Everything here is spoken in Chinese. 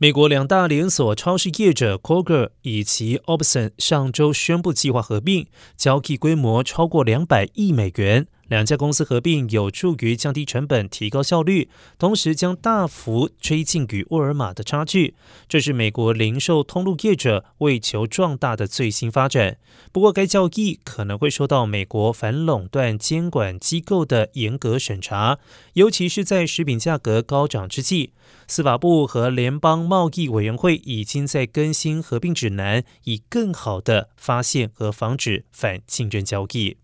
美国两大连锁超市业者 Kroger 以及 Obson 上周宣布计划合并，交易规模超过两百亿美元。两家公司合并有助于降低成本、提高效率，同时将大幅推进与沃尔玛的差距。这是美国零售通路业者为求壮大的最新发展。不过，该交易可能会受到美国反垄断监管机构的严格审查，尤其是在食品价格高涨之际。司法部和联邦贸易委员会已经在更新合并指南，以更好的发现和防止反竞争交易。